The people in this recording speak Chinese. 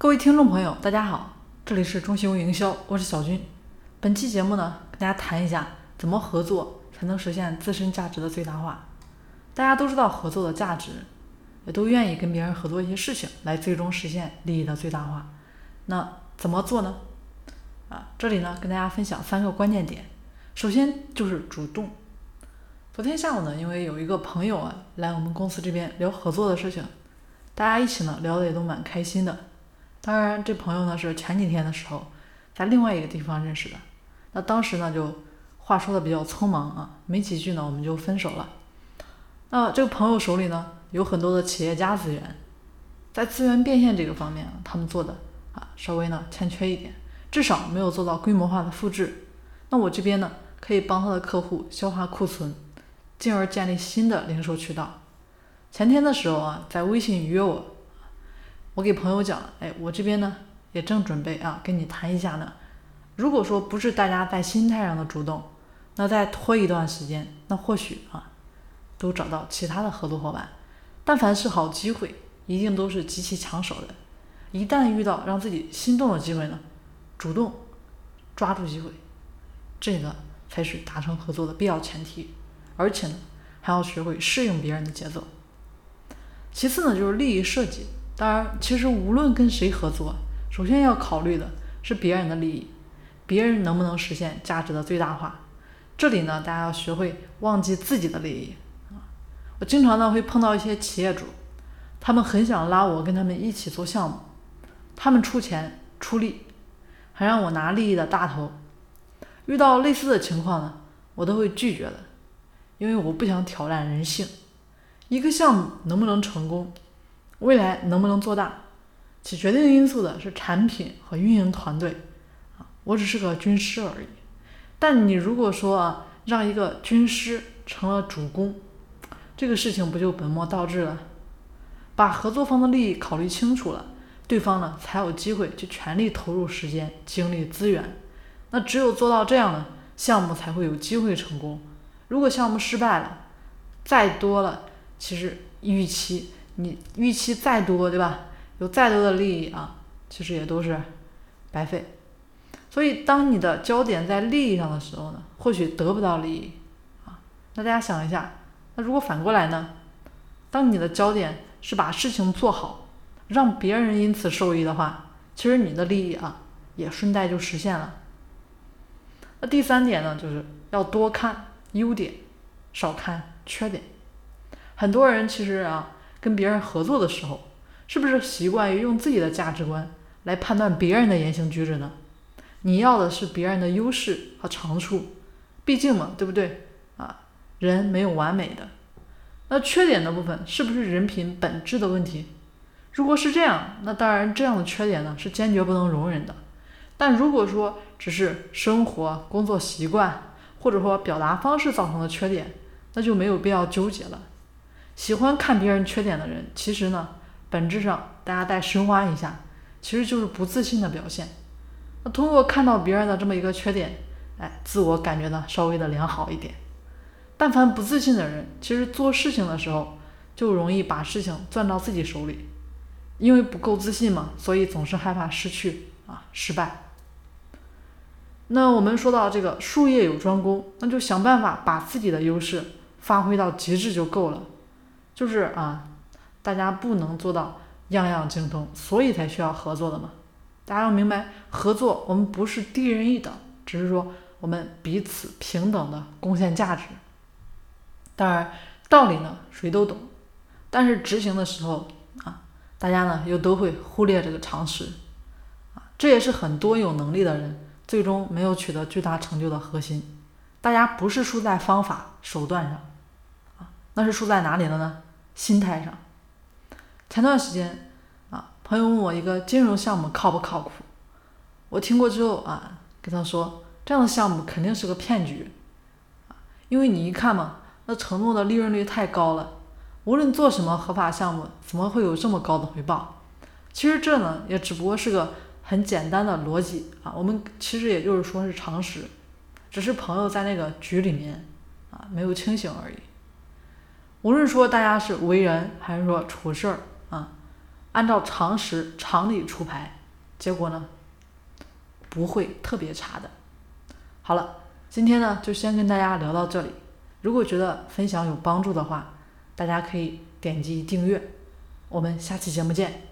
各位听众朋友，大家好，这里是中兴营销，我是小军。本期节目呢，跟大家谈一下怎么合作才能实现自身价值的最大化。大家都知道合作的价值，也都愿意跟别人合作一些事情，来最终实现利益的最大化。那怎么做呢？啊，这里呢，跟大家分享三个关键点。首先就是主动。昨天下午呢，因为有一个朋友啊来我们公司这边聊合作的事情，大家一起呢聊的也都蛮开心的。当然，这朋友呢是前几天的时候在另外一个地方认识的。那当时呢就话说的比较匆忙啊，没几句呢我们就分手了。那这个朋友手里呢有很多的企业家资源，在资源变现这个方面，他们做的啊稍微呢欠缺一点，至少没有做到规模化的复制。那我这边呢可以帮他的客户消化库存，进而建立新的零售渠道。前天的时候啊，在微信约我。我给朋友讲了，哎，我这边呢也正准备啊跟你谈一下呢。如果说不是大家在心态上的主动，那再拖一段时间，那或许啊都找到其他的合作伙伴。但凡是好机会，一定都是极其抢手的。一旦遇到让自己心动的机会呢，主动抓住机会，这个才是达成合作的必要前提。而且呢，还要学会适应别人的节奏。其次呢，就是利益设计。当然，其实无论跟谁合作，首先要考虑的是别人的利益，别人能不能实现价值的最大化。这里呢，大家要学会忘记自己的利益啊。我经常呢会碰到一些企业主，他们很想拉我跟他们一起做项目，他们出钱出力，还让我拿利益的大头。遇到类似的情况呢，我都会拒绝的，因为我不想挑战人性。一个项目能不能成功？未来能不能做大，起决定因素的是产品和运营团队啊，我只是个军师而已。但你如果说啊，让一个军师成了主攻，这个事情不就本末倒置了？把合作方的利益考虑清楚了，对方呢才有机会去全力投入时间、精力、资源。那只有做到这样呢，项目才会有机会成功。如果项目失败了，再多了，其实预期。你预期再多，对吧？有再多的利益啊，其实也都是白费。所以，当你的焦点在利益上的时候呢，或许得不到利益啊。那大家想一下，那如果反过来呢？当你的焦点是把事情做好，让别人因此受益的话，其实你的利益啊，也顺带就实现了。那第三点呢，就是要多看优点，少看缺点。很多人其实啊。跟别人合作的时候，是不是习惯于用自己的价值观来判断别人的言行举止呢？你要的是别人的优势和长处，毕竟嘛，对不对？啊，人没有完美的。那缺点的部分是不是人品本质的问题？如果是这样，那当然这样的缺点呢是坚决不能容忍的。但如果说只是生活、工作习惯或者说表达方式造成的缺点，那就没有必要纠结了。喜欢看别人缺点的人，其实呢，本质上大家再深挖一下，其实就是不自信的表现。那通过看到别人的这么一个缺点，哎，自我感觉呢稍微的良好一点。但凡不自信的人，其实做事情的时候就容易把事情攥到自己手里，因为不够自信嘛，所以总是害怕失去啊失败。那我们说到这个术业有专攻，那就想办法把自己的优势发挥到极致就够了。就是啊，大家不能做到样样精通，所以才需要合作的嘛。大家要明白，合作我们不是低人一等，只是说我们彼此平等的贡献价值。当然，道理呢谁都懂，但是执行的时候啊，大家呢又都会忽略这个常识啊。这也是很多有能力的人最终没有取得巨大成就的核心。大家不是输在方法手段上，那是输在哪里了呢？心态上，前段时间啊，朋友问我一个金融项目靠不靠谱，我听过之后啊，跟他说这样的项目肯定是个骗局啊，因为你一看嘛，那承诺的利润率太高了，无论做什么合法项目，怎么会有这么高的回报？其实这呢，也只不过是个很简单的逻辑啊，我们其实也就是说是常识，只是朋友在那个局里面啊，没有清醒而已。无论说大家是为人还是说处事儿啊，按照常识常理出牌，结果呢不会特别差的。好了，今天呢就先跟大家聊到这里。如果觉得分享有帮助的话，大家可以点击订阅。我们下期节目见。